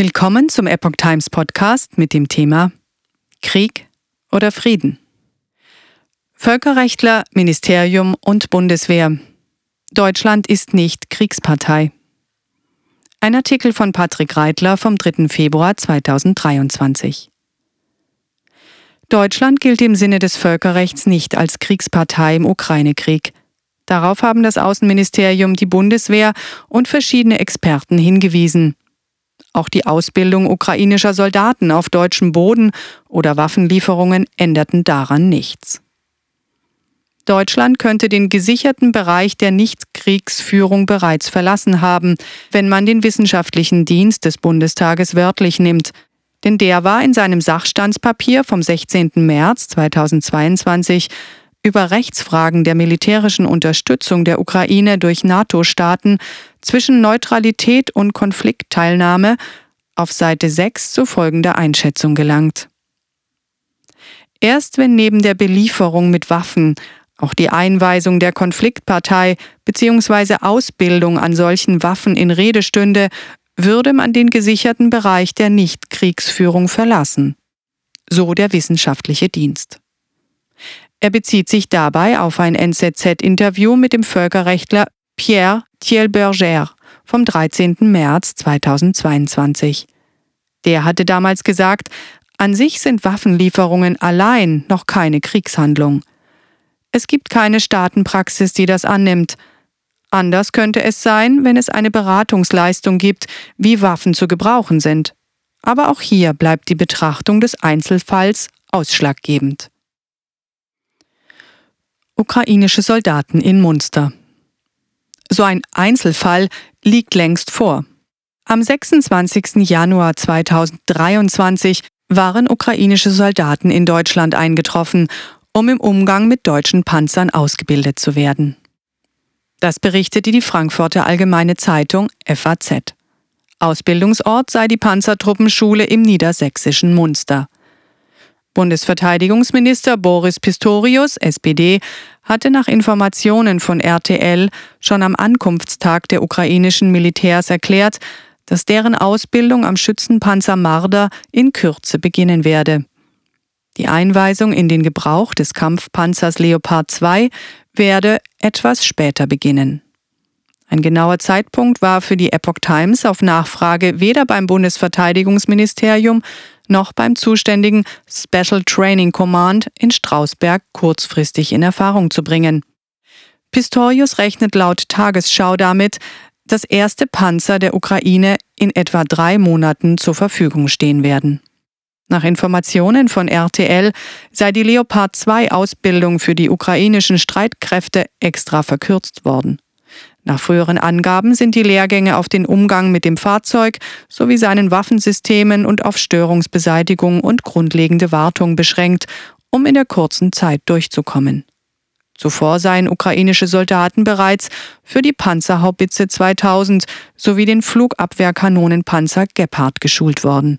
Willkommen zum Epoch Times Podcast mit dem Thema Krieg oder Frieden. Völkerrechtler, Ministerium und Bundeswehr. Deutschland ist nicht Kriegspartei. Ein Artikel von Patrick Reitler vom 3. Februar 2023. Deutschland gilt im Sinne des Völkerrechts nicht als Kriegspartei im Ukraine-Krieg. Darauf haben das Außenministerium, die Bundeswehr und verschiedene Experten hingewiesen. Auch die Ausbildung ukrainischer Soldaten auf deutschem Boden oder Waffenlieferungen änderten daran nichts. Deutschland könnte den gesicherten Bereich der Nichtkriegsführung bereits verlassen haben, wenn man den wissenschaftlichen Dienst des Bundestages wörtlich nimmt. Denn der war in seinem Sachstandspapier vom 16. März 2022 über Rechtsfragen der militärischen Unterstützung der Ukraine durch NATO-Staaten zwischen Neutralität und Konfliktteilnahme auf Seite 6 zu folgender Einschätzung gelangt. Erst wenn neben der Belieferung mit Waffen auch die Einweisung der Konfliktpartei bzw. Ausbildung an solchen Waffen in Rede stünde, würde man den gesicherten Bereich der Nichtkriegsführung verlassen. So der wissenschaftliche Dienst. Er bezieht sich dabei auf ein NZZ-Interview mit dem Völkerrechtler Pierre Thielberger vom 13. März 2022. Der hatte damals gesagt, an sich sind Waffenlieferungen allein noch keine Kriegshandlung. Es gibt keine Staatenpraxis, die das annimmt. Anders könnte es sein, wenn es eine Beratungsleistung gibt, wie Waffen zu gebrauchen sind. Aber auch hier bleibt die Betrachtung des Einzelfalls ausschlaggebend. Ukrainische Soldaten in Munster. So ein Einzelfall liegt längst vor. Am 26. Januar 2023 waren ukrainische Soldaten in Deutschland eingetroffen um im Umgang mit deutschen Panzern ausgebildet zu werden. Das berichtete die Frankfurter Allgemeine Zeitung FAZ. Ausbildungsort sei die Panzertruppenschule im niedersächsischen Munster. Bundesverteidigungsminister Boris Pistorius, SPD, hatte nach Informationen von RTL schon am Ankunftstag der ukrainischen Militärs erklärt, dass deren Ausbildung am Schützenpanzer Marder in Kürze beginnen werde. Die Einweisung in den Gebrauch des Kampfpanzers Leopard 2 werde etwas später beginnen. Ein genauer Zeitpunkt war für die Epoch Times auf Nachfrage weder beim Bundesverteidigungsministerium noch beim zuständigen Special Training Command in Strausberg kurzfristig in Erfahrung zu bringen. Pistorius rechnet laut Tagesschau damit, dass erste Panzer der Ukraine in etwa drei Monaten zur Verfügung stehen werden. Nach Informationen von RTL sei die Leopard 2 Ausbildung für die ukrainischen Streitkräfte extra verkürzt worden. Nach früheren Angaben sind die Lehrgänge auf den Umgang mit dem Fahrzeug sowie seinen Waffensystemen und auf Störungsbeseitigung und grundlegende Wartung beschränkt, um in der kurzen Zeit durchzukommen. Zuvor seien ukrainische Soldaten bereits für die Panzerhaubitze 2000 sowie den Flugabwehrkanonenpanzer Gepard geschult worden.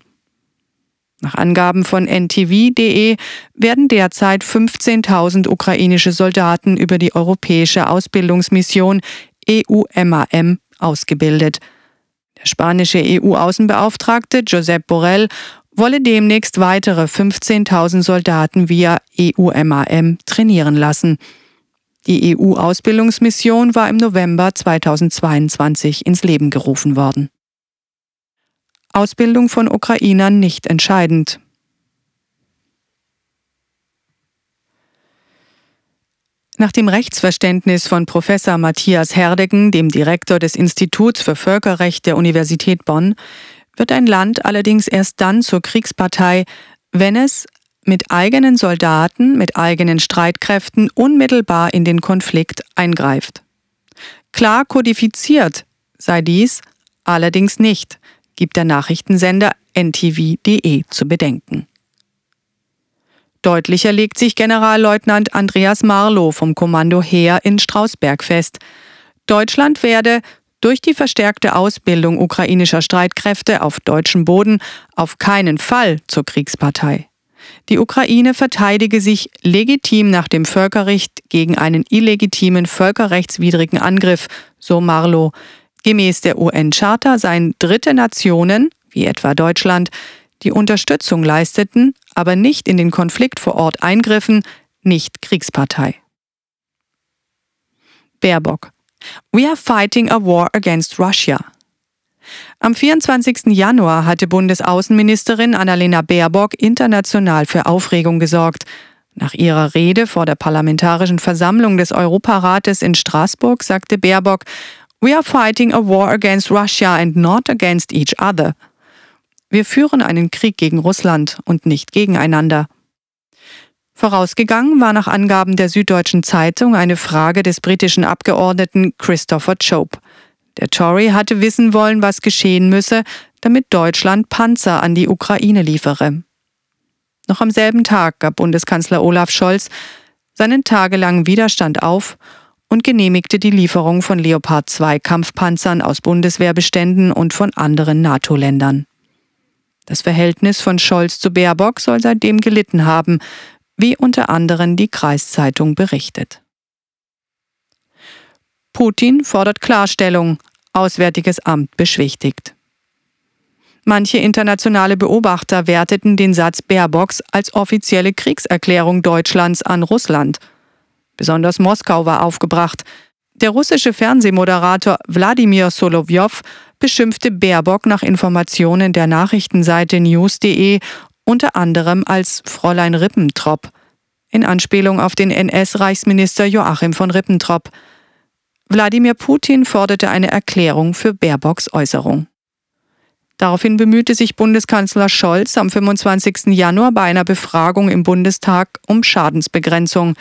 Nach Angaben von ntv.de werden derzeit 15.000 ukrainische Soldaten über die europäische Ausbildungsmission EUMAM ausgebildet. Der spanische EU-Außenbeauftragte Josep Borrell wolle demnächst weitere 15.000 Soldaten via EUMAM trainieren lassen. Die EU-Ausbildungsmission war im November 2022 ins Leben gerufen worden. Ausbildung von Ukrainern nicht entscheidend. Nach dem Rechtsverständnis von Professor Matthias Herdegen, dem Direktor des Instituts für Völkerrecht der Universität Bonn, wird ein Land allerdings erst dann zur Kriegspartei, wenn es mit eigenen Soldaten, mit eigenen Streitkräften unmittelbar in den Konflikt eingreift. Klar kodifiziert sei dies allerdings nicht, gibt der Nachrichtensender ntv.de zu bedenken. Deutlicher legt sich Generalleutnant Andreas Marlow vom Kommando Heer in Strausberg fest. Deutschland werde durch die verstärkte Ausbildung ukrainischer Streitkräfte auf deutschem Boden auf keinen Fall zur Kriegspartei. Die Ukraine verteidige sich legitim nach dem Völkerrecht gegen einen illegitimen völkerrechtswidrigen Angriff, so Marlow, Gemäß der UN-Charta seien dritte Nationen, wie etwa Deutschland, die Unterstützung leisteten, aber nicht in den Konflikt vor Ort eingriffen, nicht Kriegspartei. Baerbock. We are fighting a war against Russia. Am 24. Januar hatte Bundesaußenministerin Annalena Baerbock international für Aufregung gesorgt. Nach ihrer Rede vor der Parlamentarischen Versammlung des Europarates in Straßburg sagte Baerbock, We are fighting a war against Russia and not against each other. Wir führen einen Krieg gegen Russland und nicht gegeneinander. Vorausgegangen war nach Angaben der Süddeutschen Zeitung eine Frage des britischen Abgeordneten Christopher Chope. Der Tory hatte wissen wollen, was geschehen müsse, damit Deutschland Panzer an die Ukraine liefere. Noch am selben Tag gab Bundeskanzler Olaf Scholz seinen tagelangen Widerstand auf und genehmigte die Lieferung von Leopard 2 Kampfpanzern aus Bundeswehrbeständen und von anderen NATO-Ländern. Das Verhältnis von Scholz zu Baerbock soll seitdem gelitten haben, wie unter anderem die Kreiszeitung berichtet. Putin fordert Klarstellung, Auswärtiges Amt beschwichtigt. Manche internationale Beobachter werteten den Satz Baerbocks als offizielle Kriegserklärung Deutschlands an Russland. Besonders Moskau war aufgebracht. Der russische Fernsehmoderator Wladimir Solovjow beschimpfte Baerbock nach Informationen der Nachrichtenseite news.de unter anderem als Fräulein Rippentrop, in Anspielung auf den NS-Reichsminister Joachim von Rippentrop. Wladimir Putin forderte eine Erklärung für Baerbocks Äußerung. Daraufhin bemühte sich Bundeskanzler Scholz am 25. Januar bei einer Befragung im Bundestag um Schadensbegrenzung.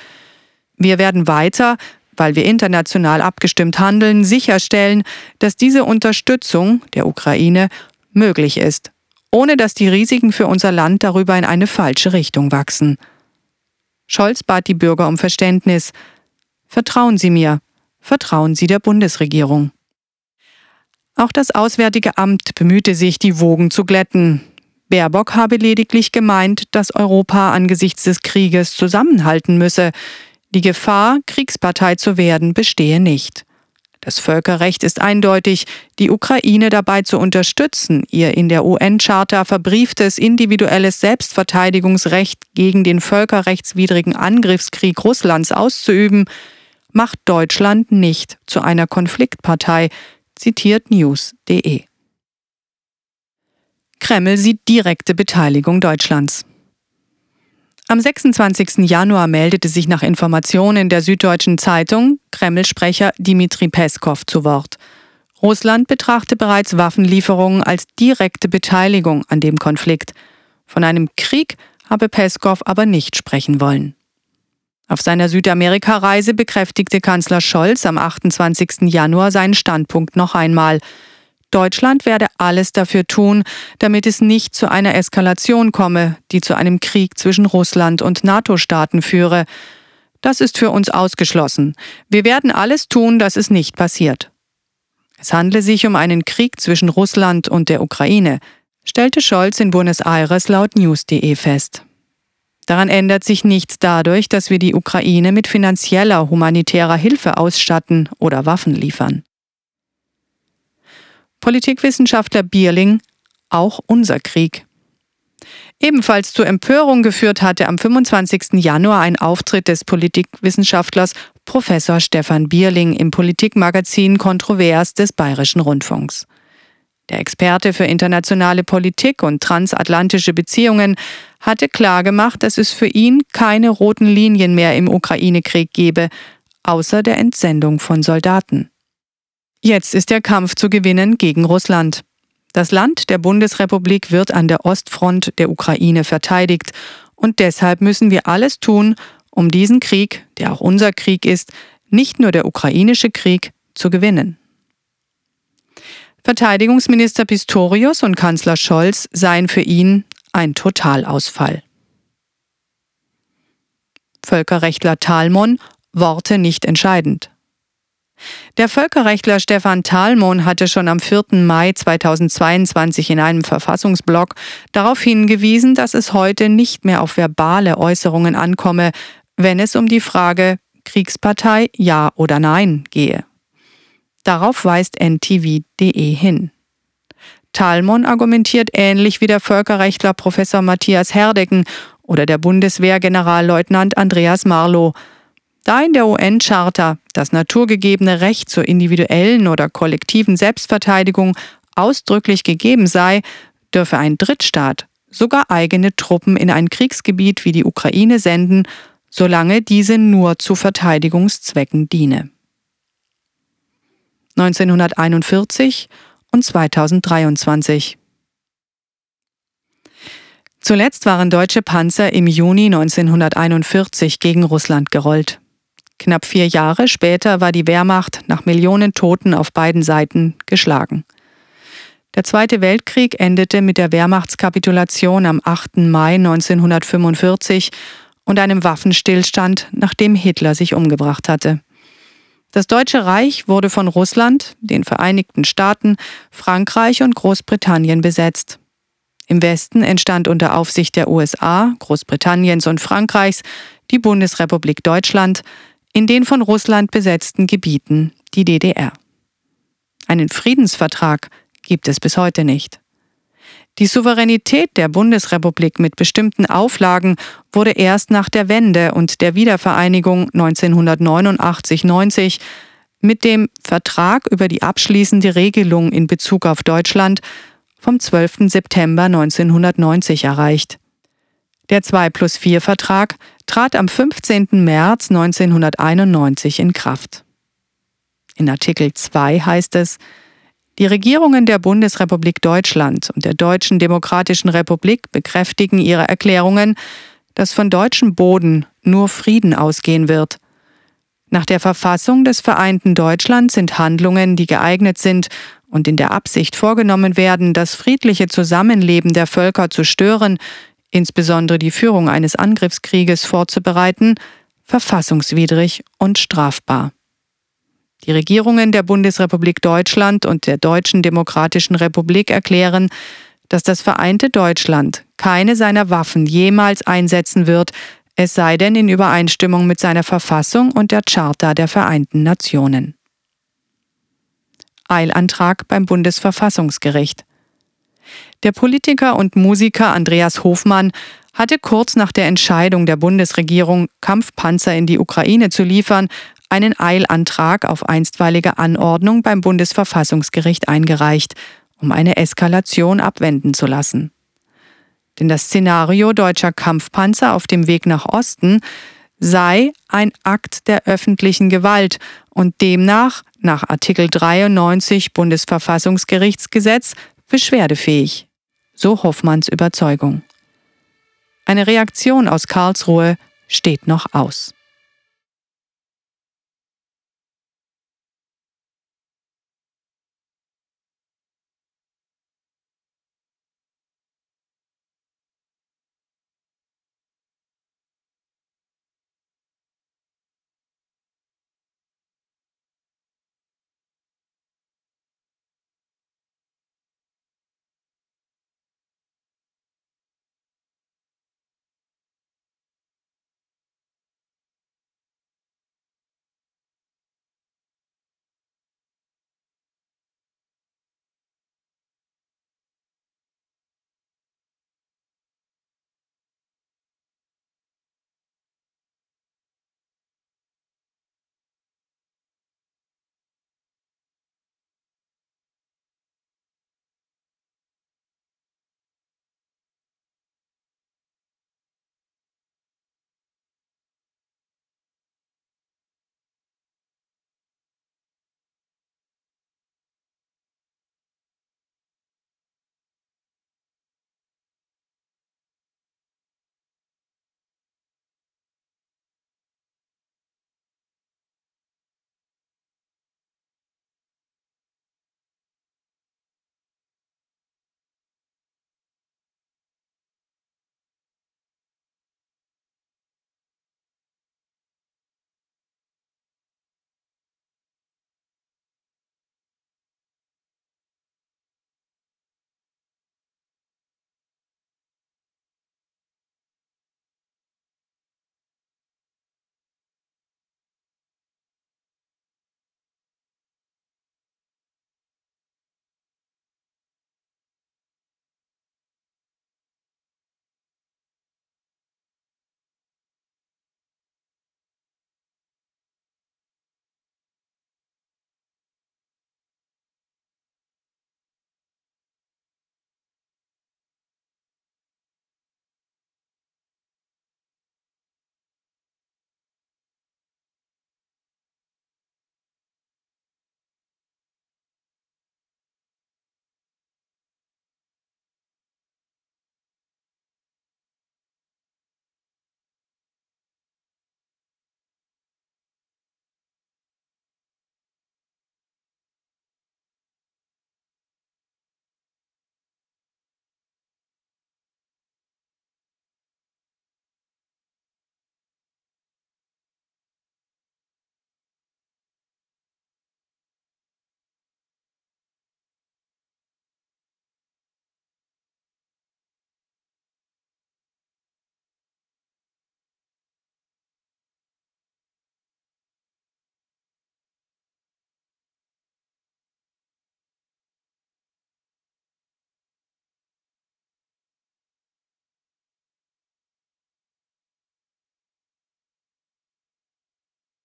Wir werden weiter, weil wir international abgestimmt handeln, sicherstellen, dass diese Unterstützung der Ukraine möglich ist, ohne dass die Risiken für unser Land darüber in eine falsche Richtung wachsen. Scholz bat die Bürger um Verständnis. Vertrauen Sie mir, vertrauen Sie der Bundesregierung. Auch das Auswärtige Amt bemühte sich, die Wogen zu glätten. Baerbock habe lediglich gemeint, dass Europa angesichts des Krieges zusammenhalten müsse. Die Gefahr, Kriegspartei zu werden, bestehe nicht. Das Völkerrecht ist eindeutig, die Ukraine dabei zu unterstützen, ihr in der UN-Charta verbrieftes individuelles Selbstverteidigungsrecht gegen den völkerrechtswidrigen Angriffskrieg Russlands auszuüben, macht Deutschland nicht zu einer Konfliktpartei, zitiert news.de. Kreml sieht direkte Beteiligung Deutschlands. Am 26. Januar meldete sich nach Informationen der Süddeutschen Zeitung Kreml-Sprecher Dmitri Peskov zu Wort. Russland betrachte bereits Waffenlieferungen als direkte Beteiligung an dem Konflikt. Von einem Krieg habe Peskov aber nicht sprechen wollen. Auf seiner Südamerika-Reise bekräftigte Kanzler Scholz am 28. Januar seinen Standpunkt noch einmal. Deutschland werde alles dafür tun, damit es nicht zu einer Eskalation komme, die zu einem Krieg zwischen Russland und NATO-Staaten führe. Das ist für uns ausgeschlossen. Wir werden alles tun, dass es nicht passiert. Es handle sich um einen Krieg zwischen Russland und der Ukraine, stellte Scholz in Buenos Aires laut news.de fest. Daran ändert sich nichts dadurch, dass wir die Ukraine mit finanzieller humanitärer Hilfe ausstatten oder Waffen liefern. Politikwissenschaftler Bierling, auch unser Krieg. Ebenfalls zur Empörung geführt hatte am 25. Januar ein Auftritt des Politikwissenschaftlers Professor Stefan Bierling im Politikmagazin Kontrovers des Bayerischen Rundfunks. Der Experte für internationale Politik und transatlantische Beziehungen hatte klargemacht, dass es für ihn keine roten Linien mehr im Ukraine-Krieg gebe, außer der Entsendung von Soldaten. Jetzt ist der Kampf zu gewinnen gegen Russland. Das Land der Bundesrepublik wird an der Ostfront der Ukraine verteidigt, und deshalb müssen wir alles tun, um diesen Krieg, der auch unser Krieg ist, nicht nur der ukrainische Krieg, zu gewinnen. Verteidigungsminister Pistorius und Kanzler Scholz seien für ihn ein Totalausfall. Völkerrechtler Talmon Worte nicht entscheidend. Der Völkerrechtler Stefan Thalmon hatte schon am 4. Mai 2022 in einem Verfassungsblog darauf hingewiesen, dass es heute nicht mehr auf verbale Äußerungen ankomme, wenn es um die Frage Kriegspartei ja oder nein gehe. Darauf weist ntv.de hin. Talmon argumentiert ähnlich wie der Völkerrechtler Professor Matthias Herdecken oder der Bundeswehr-Generalleutnant Andreas Marlow. Da in der UN-Charta das naturgegebene Recht zur individuellen oder kollektiven Selbstverteidigung ausdrücklich gegeben sei, dürfe ein Drittstaat sogar eigene Truppen in ein Kriegsgebiet wie die Ukraine senden, solange diese nur zu Verteidigungszwecken diene. 1941 und 2023 Zuletzt waren deutsche Panzer im Juni 1941 gegen Russland gerollt. Knapp vier Jahre später war die Wehrmacht nach Millionen Toten auf beiden Seiten geschlagen. Der Zweite Weltkrieg endete mit der Wehrmachtskapitulation am 8. Mai 1945 und einem Waffenstillstand, nachdem Hitler sich umgebracht hatte. Das Deutsche Reich wurde von Russland, den Vereinigten Staaten, Frankreich und Großbritannien besetzt. Im Westen entstand unter Aufsicht der USA, Großbritanniens und Frankreichs die Bundesrepublik Deutschland, in den von Russland besetzten Gebieten die DDR. Einen Friedensvertrag gibt es bis heute nicht. Die Souveränität der Bundesrepublik mit bestimmten Auflagen wurde erst nach der Wende und der Wiedervereinigung 1989-90 mit dem Vertrag über die abschließende Regelung in Bezug auf Deutschland vom 12. September 1990 erreicht. Der 2 plus 4 Vertrag trat am 15. März 1991 in Kraft. In Artikel 2 heißt es, die Regierungen der Bundesrepublik Deutschland und der Deutschen Demokratischen Republik bekräftigen ihre Erklärungen, dass von deutschem Boden nur Frieden ausgehen wird. Nach der Verfassung des vereinten Deutschlands sind Handlungen, die geeignet sind und in der Absicht vorgenommen werden, das friedliche Zusammenleben der Völker zu stören, insbesondere die Führung eines Angriffskrieges vorzubereiten, verfassungswidrig und strafbar. Die Regierungen der Bundesrepublik Deutschland und der Deutschen Demokratischen Republik erklären, dass das vereinte Deutschland keine seiner Waffen jemals einsetzen wird, es sei denn in Übereinstimmung mit seiner Verfassung und der Charta der Vereinten Nationen. Eilantrag beim Bundesverfassungsgericht. Der Politiker und Musiker Andreas Hofmann hatte kurz nach der Entscheidung der Bundesregierung, Kampfpanzer in die Ukraine zu liefern, einen Eilantrag auf einstweilige Anordnung beim Bundesverfassungsgericht eingereicht, um eine Eskalation abwenden zu lassen. Denn das Szenario deutscher Kampfpanzer auf dem Weg nach Osten sei ein Akt der öffentlichen Gewalt und demnach nach Artikel 93 Bundesverfassungsgerichtsgesetz beschwerdefähig. So Hoffmanns Überzeugung. Eine Reaktion aus Karlsruhe steht noch aus.